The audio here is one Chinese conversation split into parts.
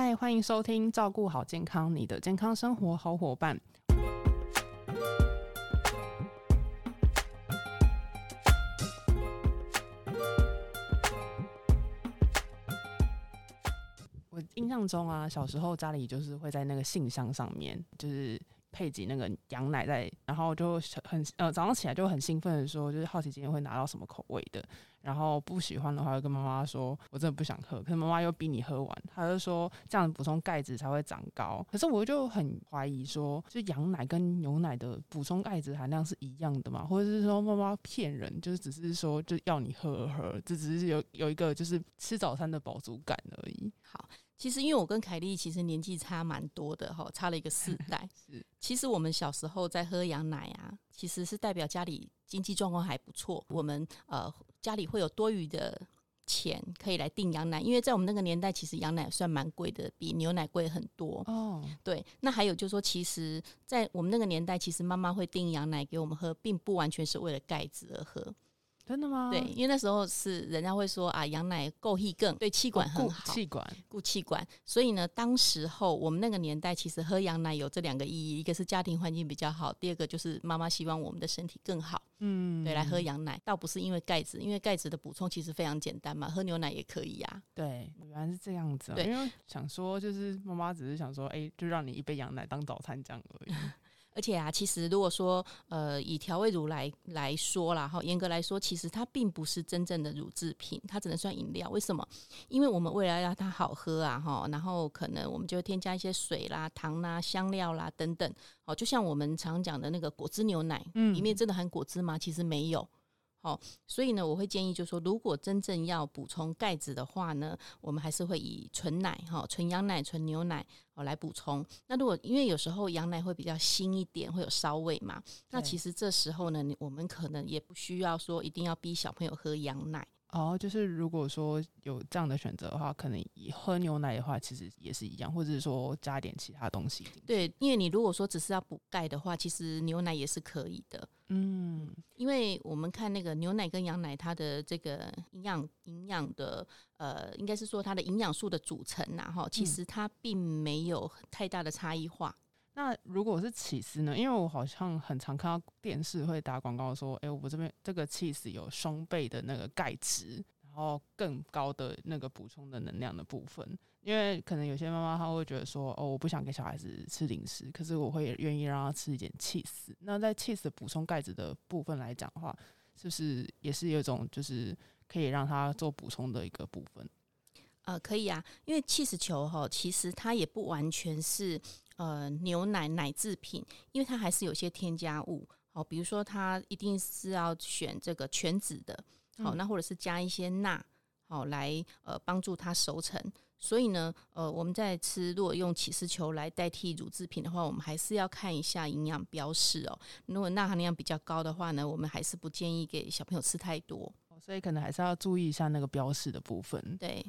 嗨，欢迎收听《照顾好健康，你的健康生活好伙伴》。我印象中啊，小时候家里就是会在那个信箱上面，就是配给那个羊奶在，然后就很呃早上起来就很兴奋的说，就是好奇今天会拿到什么口味的。然后不喜欢的话，就跟妈妈说：“我真的不想喝。”可是妈妈又逼你喝完，她就说这样补充钙质才会长高。可是我就很怀疑说，就羊奶跟牛奶的补充钙质含量是一样的吗？或者是说妈妈骗人，就是只是说就要你喝喝，这只是有有一个就是吃早餐的饱足感而已。好，其实因为我跟凯莉其实年纪差蛮多的哈，差了一个世 代。是，其实我们小时候在喝羊奶啊，其实是代表家里。经济状况还不错，我们呃家里会有多余的钱可以来订羊奶，因为在我们那个年代，其实羊奶算蛮贵的，比牛奶贵很多。哦，对。那还有就是说，其实，在我们那个年代，其实妈妈会订羊奶给我们喝，并不完全是为了盖子而喝。真的吗？对，因为那时候是人家会说啊，羊奶够气更对气管很好，气管固气管。所以呢，当时候我们那个年代，其实喝羊奶有这两个意义：，一个是家庭环境比较好，第二个就是妈妈希望我们的身体更好。嗯，对，来喝羊奶，倒不是因为钙质，因为钙质的补充其实非常简单嘛，喝牛奶也可以呀。对，原来是这样子。啊对，因为想说就是妈妈只是想说，哎，就让你一杯羊奶当早餐这样而已。而且啊，其实如果说呃以调味乳来来说啦，哈，严格来说，其实它并不是真正的乳制品，它只能算饮料。为什么？因为我们为了让它好喝啊，哈，然后可能我们就会添加一些水啦、糖啦、香料啦等等。哦，就像我们常讲的那个果汁牛奶，嗯，里面真的含果汁吗？其实没有。好，所以呢，我会建议，就是说，如果真正要补充钙质的话呢，我们还是会以纯奶哈、纯羊奶、纯牛奶哦来补充。那如果因为有时候羊奶会比较腥一点，会有骚味嘛，那其实这时候呢，我们可能也不需要说一定要逼小朋友喝羊奶。哦，就是如果说有这样的选择的话，可能以喝牛奶的话，其实也是一样，或者是说加点其他东西。对，因为你如果说只是要补钙的话，其实牛奶也是可以的。嗯，因为我们看那个牛奶跟羊奶，它的这个营养营养的呃，应该是说它的营养素的组成呐，哈，其实它并没有太大的差异化。那如果是起司呢？因为我好像很常看到电视会打广告说，哎，我这边这个起司有双倍的那个钙质，然后更高的那个补充的能量的部分。因为可能有些妈妈她会觉得说，哦，我不想给小孩子吃零食，可是我会愿意让他吃一点起司。那在起司补充钙质的部分来讲的话，是不是也是有一种就是可以让他做补充的一个部分？呃，可以啊，因为气死球哈，其实它也不完全是。呃，牛奶奶制品，因为它还是有些添加物，好，比如说它一定是要选这个全脂的，好，那或者是加一些钠，好来呃帮助它熟成。所以呢，呃，我们在吃，如果用起司球来代替乳制品的话，我们还是要看一下营养标示哦。如果钠含量比较高的话呢，我们还是不建议给小朋友吃太多。所以可能还是要注意一下那个标示的部分。对。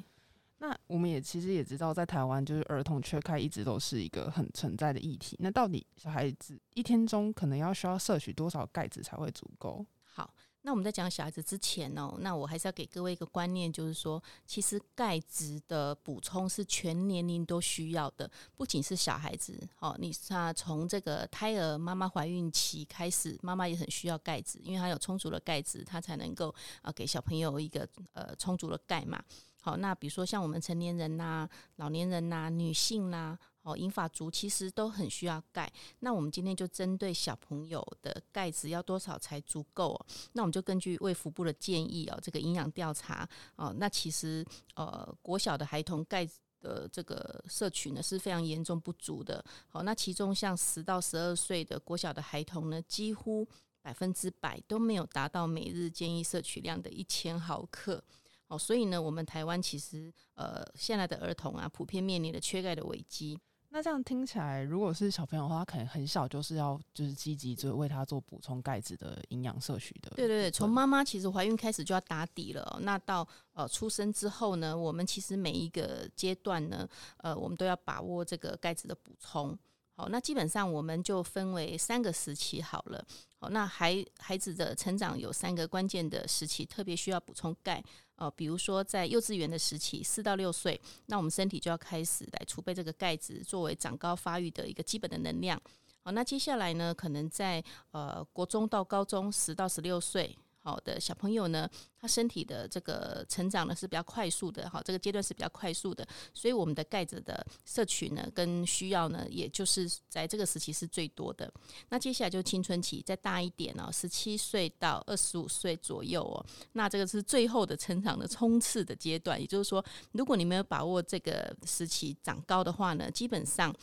那我们也其实也知道，在台湾就是儿童缺钙一直都是一个很存在的议题。那到底小孩子一天中可能要需要摄取多少钙质才会足够？好，那我们在讲小孩子之前哦，那我还是要给各位一个观念，就是说，其实钙质的补充是全年龄都需要的，不仅是小孩子。哦，你他从这个胎儿妈妈怀孕期开始，妈妈也很需要钙质，因为她有充足的钙质，她才能够啊给小朋友一个呃充足的钙嘛。好，那比如说像我们成年人呐、老年人呐、女性呐、哦，银发族，其实都很需要钙。那我们今天就针对小朋友的钙质要多少才足够？那我们就根据卫福部的建议哦，这个营养调查哦，那其实呃，国小的孩童钙的这个摄取呢是非常严重不足的。好，那其中像十到十二岁的国小的孩童呢，几乎百分之百都没有达到每日建议摄取量的一千毫克。哦，所以呢，我们台湾其实呃，现在的儿童啊，普遍面临的缺钙的危机。那这样听起来，如果是小朋友的话，他可能很小就是要就是积极就为他做补充钙质的营养摄取的。对对对，从妈妈其实怀孕开始就要打底了。那到呃出生之后呢，我们其实每一个阶段呢，呃，我们都要把握这个钙质的补充。好，那基本上我们就分为三个时期好了。好，那孩孩子的成长有三个关键的时期，特别需要补充钙。呃，比如说在幼稚园的时期，四到六岁，那我们身体就要开始来储备这个钙质，作为长高发育的一个基本的能量。好，那接下来呢，可能在呃国中到高中，十到十六岁。好的小朋友呢，他身体的这个成长呢是比较快速的，哈，这个阶段是比较快速的，所以我们的钙质的摄取呢跟需要呢，也就是在这个时期是最多的。那接下来就青春期，再大一点哦，十七岁到二十五岁左右哦，那这个是最后的成长的冲刺的阶段。也就是说，如果你没有把握这个时期长高的话呢，基本上，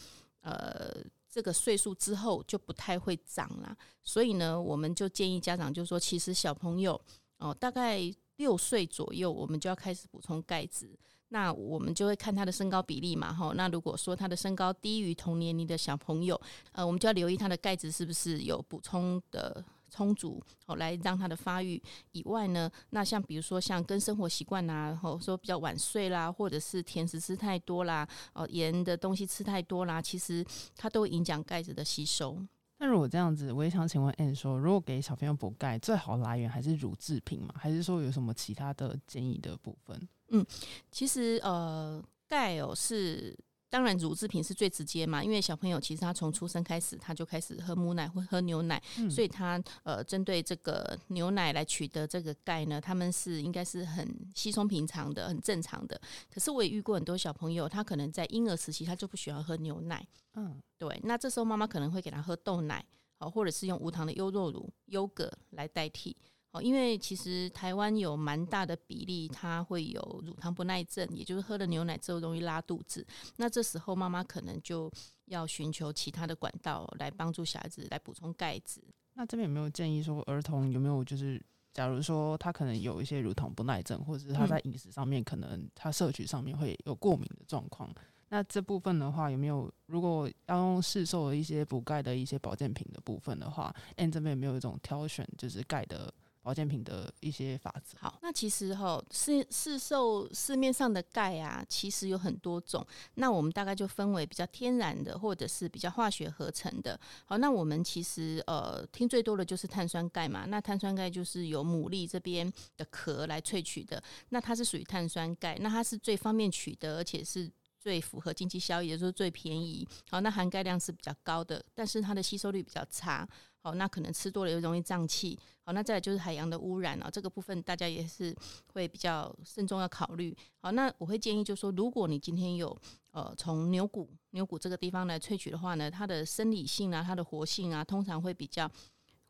呃。这个岁数之后就不太会长了，所以呢，我们就建议家长就说，其实小朋友哦，大概六岁左右，我们就要开始补充钙质。那我们就会看他的身高比例嘛，哈。那如果说他的身高低于同年龄的小朋友，呃，我们就要留意他的钙质是不是有补充的。充足哦，来让他的发育以外呢，那像比如说像跟生活习惯呐，然后说比较晚睡啦，或者是甜食吃太多啦，哦盐的东西吃太多啦，其实它都会影响钙质的吸收。那如果这样子，我也想请问 Anne 说，如果给小朋友补钙，最好来源还是乳制品吗？还是说有什么其他的建议的部分？嗯，其实呃，钙哦是。当然，乳制品是最直接嘛，因为小朋友其实他从出生开始他就开始喝母奶或喝牛奶，所以他呃针对这个牛奶来取得这个钙呢，他们是应该是很稀松平常的、很正常的。可是我也遇过很多小朋友，他可能在婴儿时期他就不喜欢喝牛奶，嗯，对，那这时候妈妈可能会给他喝豆奶，好，或者是用无糖的优酪乳、优格来代替。因为其实台湾有蛮大的比例，它会有乳糖不耐症，也就是喝了牛奶之后容易拉肚子。那这时候妈妈可能就要寻求其他的管道来帮助小孩子来补充钙质。那这边有没有建议说，儿童有没有就是，假如说他可能有一些乳糖不耐症，或者是他在饮食上面可能他摄取上面会有过敏的状况？那这部分的话，有没有如果要用市售的一些补钙的一些保健品的部分的话，N 这边有没有一种挑选就是钙的？保健品的一些法则。好，那其实哈市市售市面上的钙啊，其实有很多种。那我们大概就分为比较天然的，或者是比较化学合成的。好，那我们其实呃听最多的就是碳酸钙嘛。那碳酸钙就是由牡蛎这边的壳来萃取的。那它是属于碳酸钙，那它是最方便取得，而且是最符合经济效益，也就是最便宜。好，那含钙量是比较高的，但是它的吸收率比较差。好，那可能吃多了又容易胀气。好，那再就是海洋的污染啊，这个部分大家也是会比较慎重要考虑。好，那我会建议就是说，如果你今天有呃从牛骨牛骨这个地方来萃取的话呢，它的生理性啊，它的活性啊，通常会比较。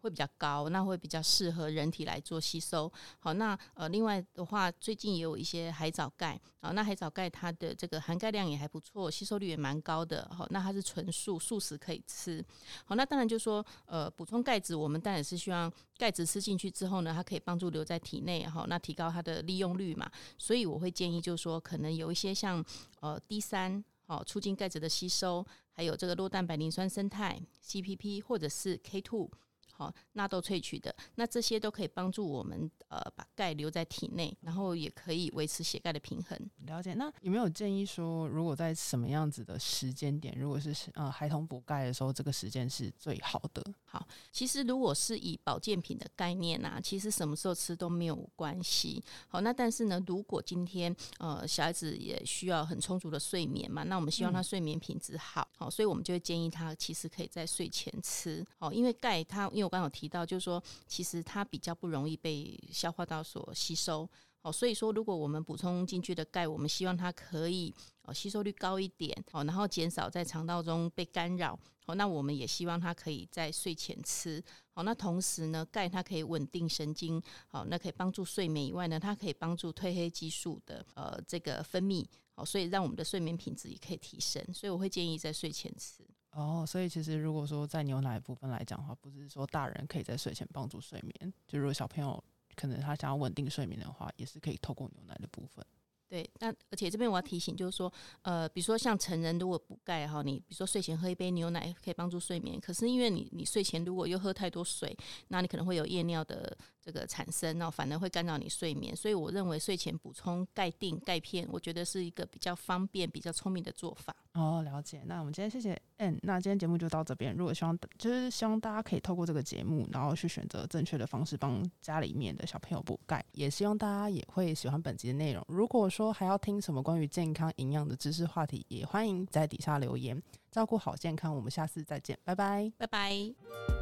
会比较高，那会比较适合人体来做吸收。好，那呃，另外的话，最近也有一些海藻钙啊，那海藻钙它的这个含钙量也还不错，吸收率也蛮高的。好，那它是纯素，素食可以吃。好，那当然就说呃，补充钙质，我们当然是希望钙质吃进去之后呢，它可以帮助留在体内，哈，那提高它的利用率嘛。所以我会建议就是说，可能有一些像呃 D 三，好，促进钙质的吸收，还有这个酪蛋白磷酸生态 CPP 或者是 K two。好，纳豆萃取的，那这些都可以帮助我们呃把钙留在体内，然后也可以维持血钙的平衡。了解。那有没有建议说，如果在什么样子的时间点，如果是呃孩童补钙的时候，这个时间是最好的？好，其实如果是以保健品的概念啊，其实什么时候吃都没有关系。好，那但是呢，如果今天呃小孩子也需要很充足的睡眠嘛，那我们希望他睡眠品质好，好，所以我们就会建议他其实可以在睡前吃。好，因为钙它因为我刚有提到，就是说，其实它比较不容易被消化道所吸收，好，所以说，如果我们补充进去的钙，我们希望它可以哦吸收率高一点，好，然后减少在肠道中被干扰，好，那我们也希望它可以在睡前吃，好，那同时呢，钙它可以稳定神经，好，那可以帮助睡眠以外呢，它可以帮助褪黑激素的呃这个分泌，好，所以让我们的睡眠品质也可以提升，所以我会建议在睡前吃。哦，所以其实如果说在牛奶部分来讲的话，不是说大人可以在睡前帮助睡眠，就如果小朋友可能他想要稳定睡眠的话，也是可以透过牛奶的部分。对，那而且这边我要提醒，就是说，呃，比如说像成人如果补钙哈，你比如说睡前喝一杯牛奶可以帮助睡眠，可是因为你你睡前如果又喝太多水，那你可能会有夜尿的。这个产生哦，反而会干扰你睡眠。所以我认为睡前补充钙定、钙片，我觉得是一个比较方便、比较聪明的做法。哦，了解。那我们今天谢谢 N，那今天节目就到这边。如果希望就是希望大家可以透过这个节目，然后去选择正确的方式帮家里面的小朋友补钙，也希望大家也会喜欢本集的内容。如果说还要听什么关于健康营养的知识话题，也欢迎在底下留言。照顾好健康，我们下次再见，拜拜，拜拜。